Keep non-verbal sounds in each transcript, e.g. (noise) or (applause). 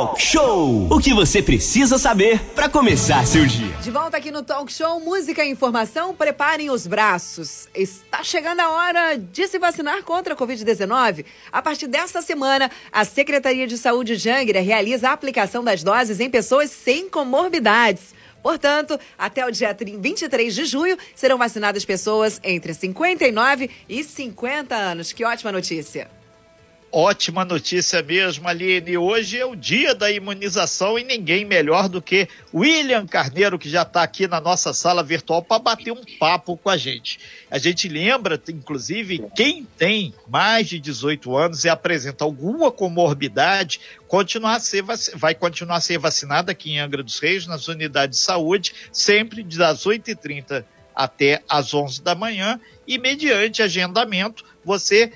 Talk Show. O que você precisa saber para começar seu dia. De volta aqui no Talk Show, música e informação, preparem os braços. Está chegando a hora de se vacinar contra a Covid-19. A partir desta semana, a Secretaria de Saúde de Angra realiza a aplicação das doses em pessoas sem comorbidades. Portanto, até o dia 23 de junho serão vacinadas pessoas entre 59 e 50 anos. Que ótima notícia! Ótima notícia mesmo, Aline. Hoje é o dia da imunização e ninguém melhor do que William Carneiro, que já está aqui na nossa sala virtual para bater um papo com a gente. A gente lembra, inclusive, quem tem mais de 18 anos e apresenta alguma comorbidade, continuar ser, vai continuar a ser vacinado aqui em Angra dos Reis, nas unidades de saúde, sempre das 8h30 até as 11 da manhã e mediante agendamento você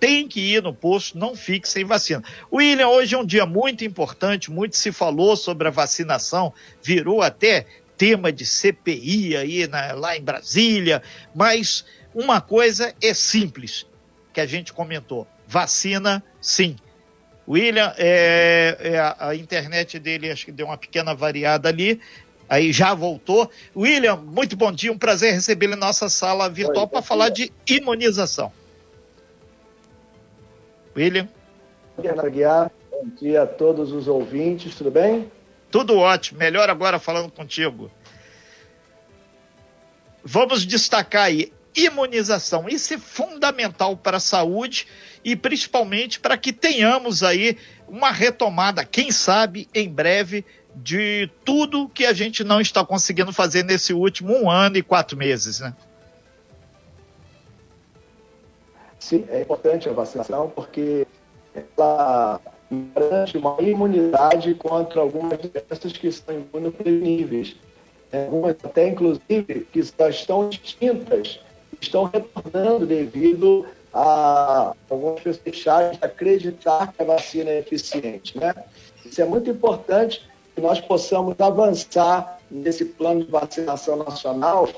tem que ir no posto, não fique sem vacina. William, hoje é um dia muito importante, muito se falou sobre a vacinação, virou até tema de CPI aí na, lá em Brasília, mas uma coisa é simples, que a gente comentou: vacina, sim. William, é, é a, a internet dele acho que deu uma pequena variada ali, aí já voltou. William, muito bom dia, um prazer recebê-lo em nossa sala virtual para falar de imunização. William. Renato Guiar, bom dia a todos os ouvintes, tudo bem? Tudo ótimo, melhor agora falando contigo. Vamos destacar aí imunização. Isso é fundamental para a saúde e principalmente para que tenhamos aí uma retomada, quem sabe em breve, de tudo que a gente não está conseguindo fazer nesse último um ano e quatro meses, né? Sim, é importante a vacinação porque ela garante uma imunidade contra algumas doenças que são imunopreveníveis. É, algumas até, inclusive, que já estão extintas, estão retornando devido a algumas pessoas deixarem de acreditar que a vacina é eficiente. Né? Isso é muito importante que nós possamos avançar nesse plano de vacinação nacional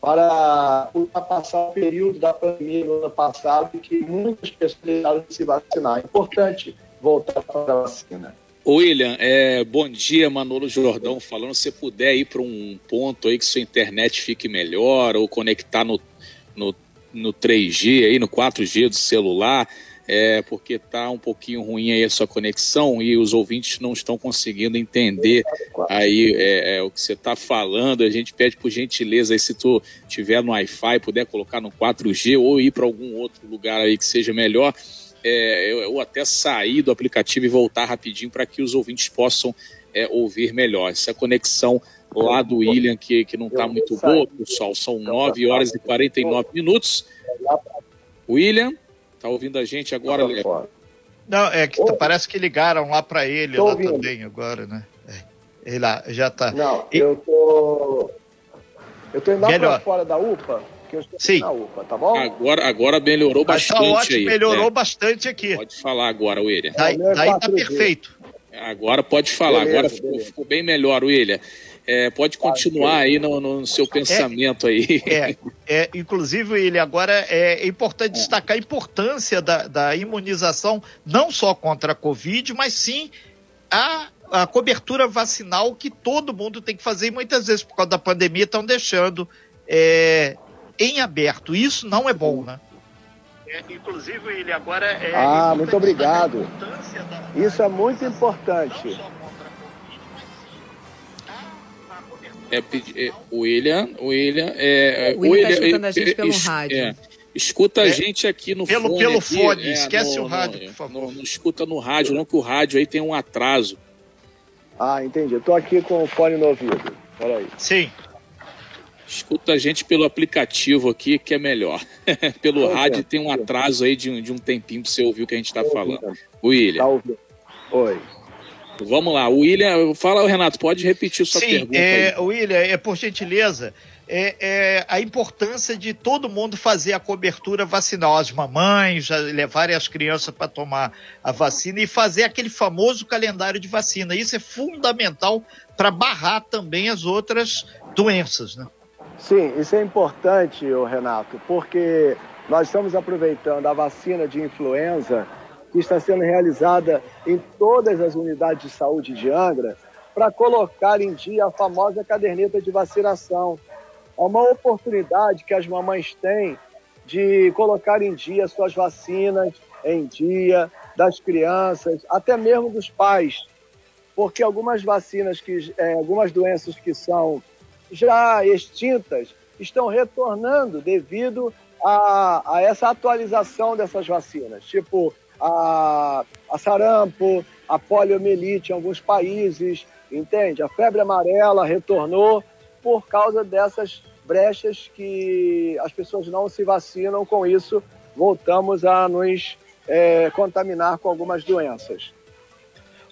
para ultrapassar o período da pandemia no ano passado, que muitas pessoas deixaram de se vacinar. É importante voltar para a vacina. William, é, bom dia, Manolo Jordão falando. Se puder ir para um ponto aí que sua internet fique melhor ou conectar no, no, no 3G, aí, no 4G do celular, é, porque está um pouquinho ruim aí a sua conexão e os ouvintes não estão conseguindo entender aí é, é, o que você está falando. A gente pede por gentileza aí, se tu tiver no Wi-Fi, puder colocar no 4G ou ir para algum outro lugar aí que seja melhor. É, eu, eu, até sair do aplicativo e voltar rapidinho para que os ouvintes possam é, ouvir melhor. Essa conexão lá do William, que, que não está muito boa, pessoal, são 9 horas e 49 minutos. William, Tá ouvindo a gente agora, Léo? Não, é que tá, parece que ligaram lá para ele lá ouvindo. também agora, né? É, ele lá, já tá. Não, e... eu tô. Eu tô indo lá pra fora da UPA, que eu estou Sim. na UPA, tá bom? Agora, agora melhorou Mas tá bastante tá ótimo, aí. Melhorou é. bastante aqui. Pode falar agora, William. Daí, daí tá perfeito. Agora pode falar, beleza, agora ficou, ficou, bem melhor, William. É, pode continuar aí no, no seu pensamento é, aí. É, é, inclusive, ele agora é importante destacar a importância da, da imunização, não só contra a Covid, mas sim a a cobertura vacinal que todo mundo tem que fazer e muitas vezes por causa da pandemia estão deixando é, em aberto. Isso não é bom, né? É, inclusive ele agora é. Ah, muito obrigado. Da... Isso é muito importante. É, é, William, William, é, o William, tá escutando a gente pelo rádio. É, escuta a é, gente aqui no pelo, fone. Pelo aqui, fone, é, esquece no, o rádio, no, por favor. Não, não, escuta no rádio, não, que o rádio aí tem um atraso. Ah, entendi. Eu tô aqui com o fone no ouvido. Peraí. Sim. Escuta a gente pelo aplicativo aqui, que é melhor. (laughs) pelo rádio tem um atraso aí de um, de um tempinho pra você ouvir o que a gente tá falando. William. Tá ouvindo. Oi. Vamos lá, o William, fala, Renato, pode repetir sua Sim, pergunta. É, William, é, por gentileza, é, é, a importância de todo mundo fazer a cobertura vacinal, as mamães levarem as crianças para tomar a vacina e fazer aquele famoso calendário de vacina. Isso é fundamental para barrar também as outras doenças, né? Sim, isso é importante, Renato, porque nós estamos aproveitando a vacina de influenza que está sendo realizada em todas as unidades de saúde de Angra para colocar em dia a famosa caderneta de vacinação. É uma oportunidade que as mamães têm de colocar em dia suas vacinas em dia, das crianças, até mesmo dos pais, porque algumas vacinas, que, é, algumas doenças que são já extintas, estão retornando devido a, a essa atualização dessas vacinas, tipo a, a sarampo, a poliomielite em alguns países, entende? A febre amarela retornou por causa dessas brechas que as pessoas não se vacinam, com isso voltamos a nos é, contaminar com algumas doenças.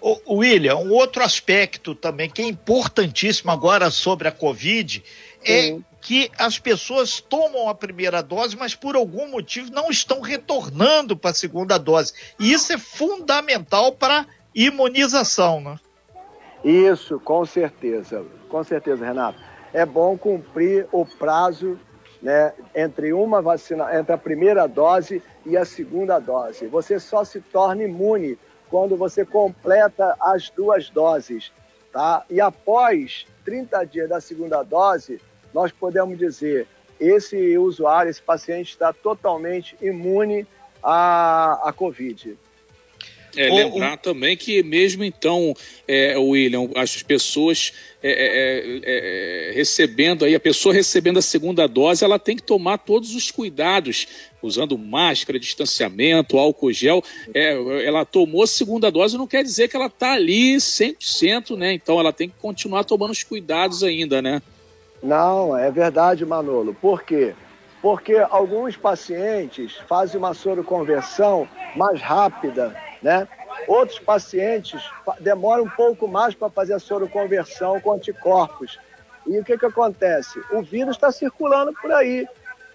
O William, um outro aspecto também que é importantíssimo agora sobre a Covid é Sim. é que as pessoas tomam a primeira dose, mas por algum motivo não estão retornando para a segunda dose. E isso é fundamental para imunização, né? Isso, com certeza. Com certeza, Renato. É bom cumprir o prazo né, entre uma vacina, entre a primeira dose e a segunda dose. Você só se torna imune quando você completa as duas doses, tá? E após 30 dias da segunda dose, nós podemos dizer esse usuário, esse paciente está totalmente imune à, à Covid. É, lembrar também que mesmo então, é, William, as pessoas é é, é, é, recebendo aí, a pessoa recebendo a segunda dose, ela tem que tomar todos os cuidados, usando máscara, distanciamento, álcool gel. É, ela tomou a segunda dose, não quer dizer que ela está ali 100%, né? Então ela tem que continuar tomando os cuidados ainda, né? Não, é verdade, Manolo. Por quê? Porque alguns pacientes fazem uma soroconversão mais rápida né? Outros pacientes demoram um pouco mais para fazer a soroconversão com anticorpos. E o que, que acontece? O vírus está circulando por aí.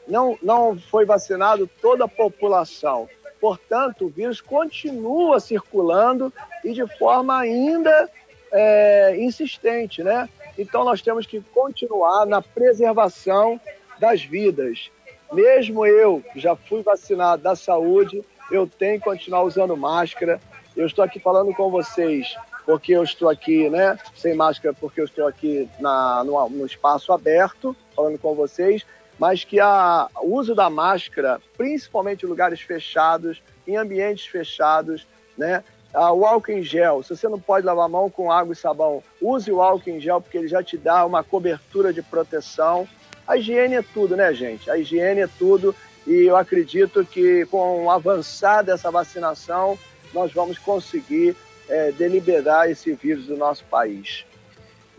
Não, não foi vacinado toda a população. Portanto, o vírus continua circulando e de forma ainda é, insistente, né? Então, nós temos que continuar na preservação das vidas. Mesmo eu, que já fui vacinado da saúde, eu tenho que continuar usando máscara. Eu estou aqui falando com vocês porque eu estou aqui, né, sem máscara, porque eu estou aqui na, no, no espaço aberto, falando com vocês, mas que a, o uso da máscara, principalmente em lugares fechados, em ambientes fechados, né, o álcool em gel, se você não pode lavar a mão com água e sabão, use o álcool em gel, porque ele já te dá uma cobertura de proteção. A higiene é tudo, né, gente? A higiene é tudo e eu acredito que com o avançar dessa vacinação, nós vamos conseguir é, deliberar esse vírus do nosso país.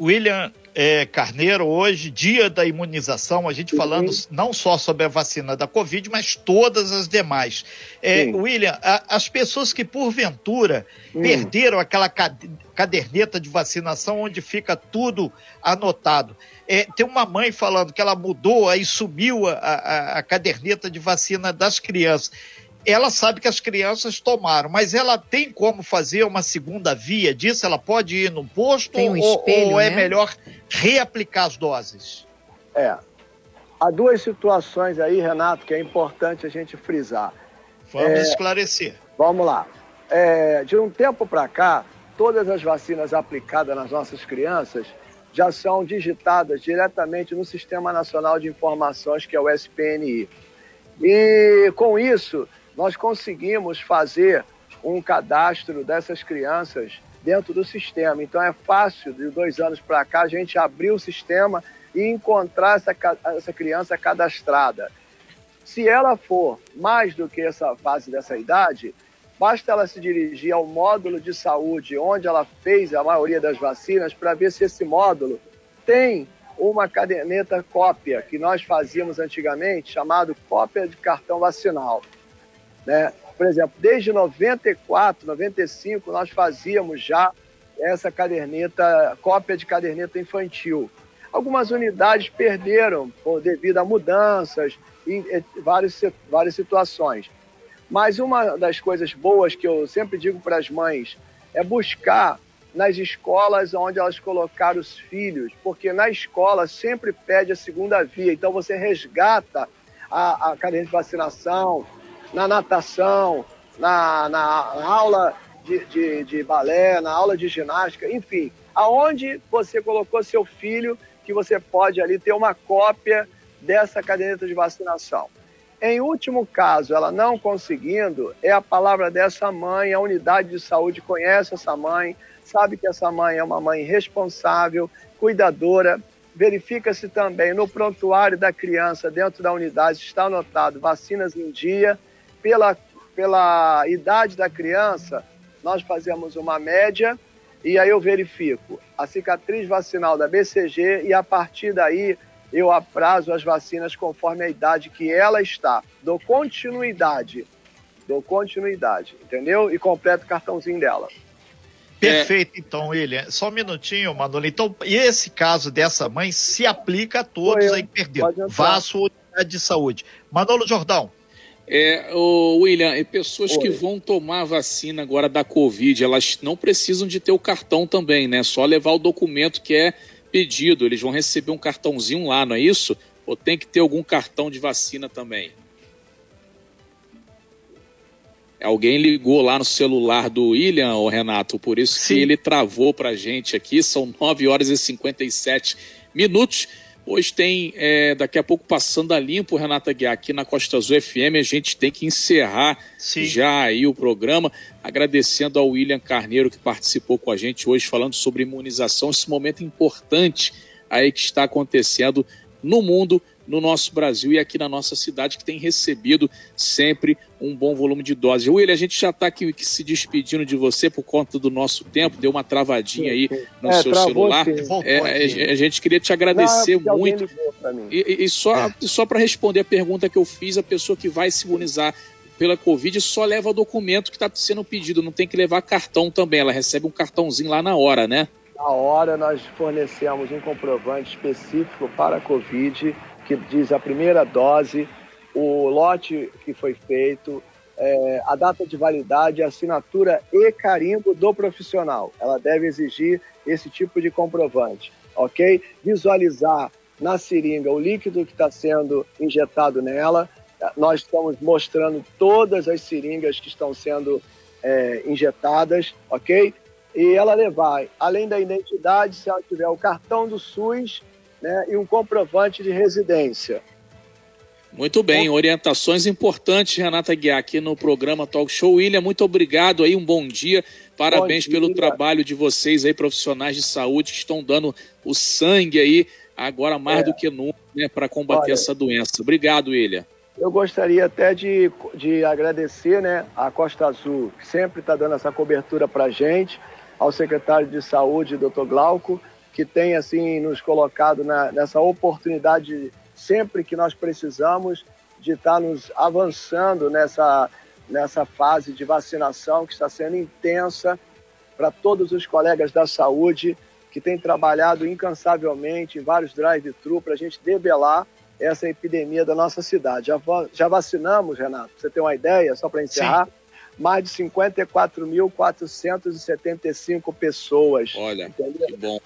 William é, Carneiro, hoje, dia da imunização, a gente falando não só sobre a vacina da Covid, mas todas as demais. É, William, a, as pessoas que porventura hum. perderam aquela caderneta de vacinação onde fica tudo anotado. É, tem uma mãe falando que ela mudou, aí subiu a, a, a caderneta de vacina das crianças ela sabe que as crianças tomaram, mas ela tem como fazer uma segunda via disso? Ela pode ir no posto um espelho, ou, ou é né? melhor reaplicar as doses? É. Há duas situações aí, Renato, que é importante a gente frisar. Vamos é, esclarecer. Vamos lá. É, de um tempo para cá, todas as vacinas aplicadas nas nossas crianças já são digitadas diretamente no Sistema Nacional de Informações, que é o SPNI. E com isso, nós conseguimos fazer um cadastro dessas crianças dentro do sistema. Então é fácil, de dois anos para cá, a gente abrir o sistema e encontrar essa, essa criança cadastrada. Se ela for mais do que essa fase dessa idade, basta ela se dirigir ao módulo de saúde onde ela fez a maioria das vacinas para ver se esse módulo tem uma caderneta cópia que nós fazíamos antigamente, chamado cópia de cartão vacinal. Né? Por exemplo, desde 94, 95, nós fazíamos já essa caderneta, cópia de caderneta infantil. Algumas unidades perderam por, devido a mudanças em, em várias, várias situações. Mas uma das coisas boas que eu sempre digo para as mães é buscar nas escolas onde elas colocaram os filhos, porque na escola sempre pede a segunda via, então você resgata a, a caderneta de vacinação, na natação, na, na, aula de, de, de balé, na aula de ginástica, enfim, aonde você colocou seu filho que você pode ali ter uma cópia dessa caderneta de vacinação. Em último caso, ela não conseguindo, é a palavra dessa mãe, a unidade de saúde conhece essa mãe, sabe que essa mãe é uma mãe responsável, cuidadora. Verifica-se também no prontuário da criança, dentro da unidade, está anotado vacinas em dia. Pela, pela idade da criança, nós fazemos uma média e aí eu verifico a cicatriz vacinal da BCG e a partir daí eu aprazo as vacinas conforme a idade que ela está. Dou continuidade. Dou continuidade, entendeu? E completo o cartãozinho dela. Perfeito, então, William. Só um minutinho, Manolo. Então, e esse caso dessa mãe se aplica a todos aí perderam. Vá à sua unidade de saúde. Manolo Jordão. É, o William, pessoas Oi. que vão tomar a vacina agora da Covid, elas não precisam de ter o cartão também, né? Só levar o documento que é pedido. Eles vão receber um cartãozinho lá, não é isso? Ou tem que ter algum cartão de vacina também? Alguém ligou lá no celular do William, o Renato, por isso Sim. que ele travou para a gente aqui. São 9 horas e 57 minutos. Hoje tem, é, daqui a pouco, passando a limpo, Renata Guiar, aqui na Costa Azul FM. A gente tem que encerrar Sim. já aí o programa, agradecendo ao William Carneiro que participou com a gente hoje, falando sobre imunização, esse momento importante aí que está acontecendo no mundo no nosso Brasil e aqui na nossa cidade, que tem recebido sempre um bom volume de doses. William, a gente já está aqui se despedindo de você por conta do nosso tempo, deu uma travadinha aí no é, seu celular. É, é, a gente queria te agradecer Não, muito. E, e, só, é. só para responder a pergunta que eu fiz, a pessoa que vai se imunizar pela Covid só leva o documento que está sendo pedido, não tem que levar cartão também, ela recebe um cartãozinho lá na hora, né? Na hora nós fornecemos um comprovante específico para a Covid que diz a primeira dose, o lote que foi feito, é, a data de validade, assinatura e carimbo do profissional. Ela deve exigir esse tipo de comprovante, ok? Visualizar na seringa o líquido que está sendo injetado nela. Nós estamos mostrando todas as seringas que estão sendo é, injetadas, ok? E ela levar, além da identidade, se ela tiver o cartão do SUS né, e um comprovante de residência. Muito bem, orientações importantes, Renata Guiar, aqui no programa Talk Show. William, muito obrigado aí, um bom dia. Parabéns bom dia. pelo trabalho de vocês aí, profissionais de saúde, que estão dando o sangue aí, agora mais é. do que nunca, né, para combater Olha, essa doença. Obrigado, William. Eu gostaria até de, de agradecer né, a Costa Azul, que sempre está dando essa cobertura para a gente, ao secretário de Saúde, doutor Glauco, que tem assim nos colocado na, nessa oportunidade sempre que nós precisamos de estar nos avançando nessa nessa fase de vacinação que está sendo intensa para todos os colegas da saúde que têm trabalhado incansavelmente em vários drive-thru para a gente debelar essa epidemia da nossa cidade. Já, já vacinamos, Renato, você tem uma ideia, só para encerrar? Sim. Mais de 54.475 pessoas. Olha, entendeu? que bom.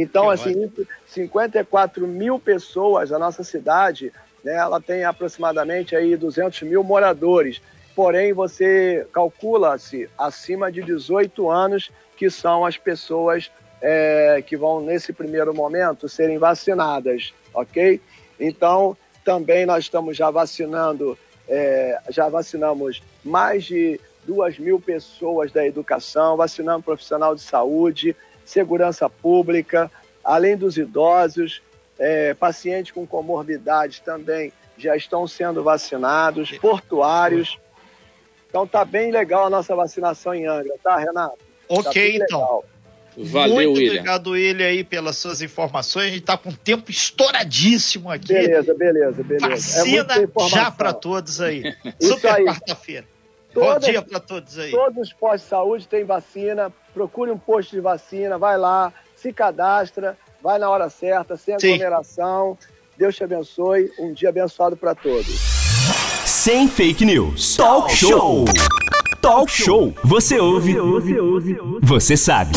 Então, que assim, 54 mil pessoas, a nossa cidade, né, ela tem aproximadamente aí 200 mil moradores. Porém, você calcula-se acima de 18 anos, que são as pessoas é, que vão, nesse primeiro momento, serem vacinadas, ok? Então, também nós estamos já vacinando, é, já vacinamos mais de duas mil pessoas da educação, vacinando profissional de saúde, segurança pública, além dos idosos, é, pacientes com comorbidades também já estão sendo vacinados, portuários. Então tá bem legal a nossa vacinação em Angra, tá, Renato? Ok, tá então. Valeu, Muito William. obrigado, William, aí, pelas suas informações. A gente está com tempo estouradíssimo aqui. Beleza, beleza, beleza. Vacina é já para todos aí. Super quarta-feira. Bom dia para todos aí. Todos os postos de saúde têm vacina. Procure um posto de vacina, vai lá, se cadastra, vai na hora certa, sem aglomeração. Deus te abençoe. Um dia abençoado para todos. Sem fake news. Talk show. Talk show. Você ouve. Você ouve. Você sabe.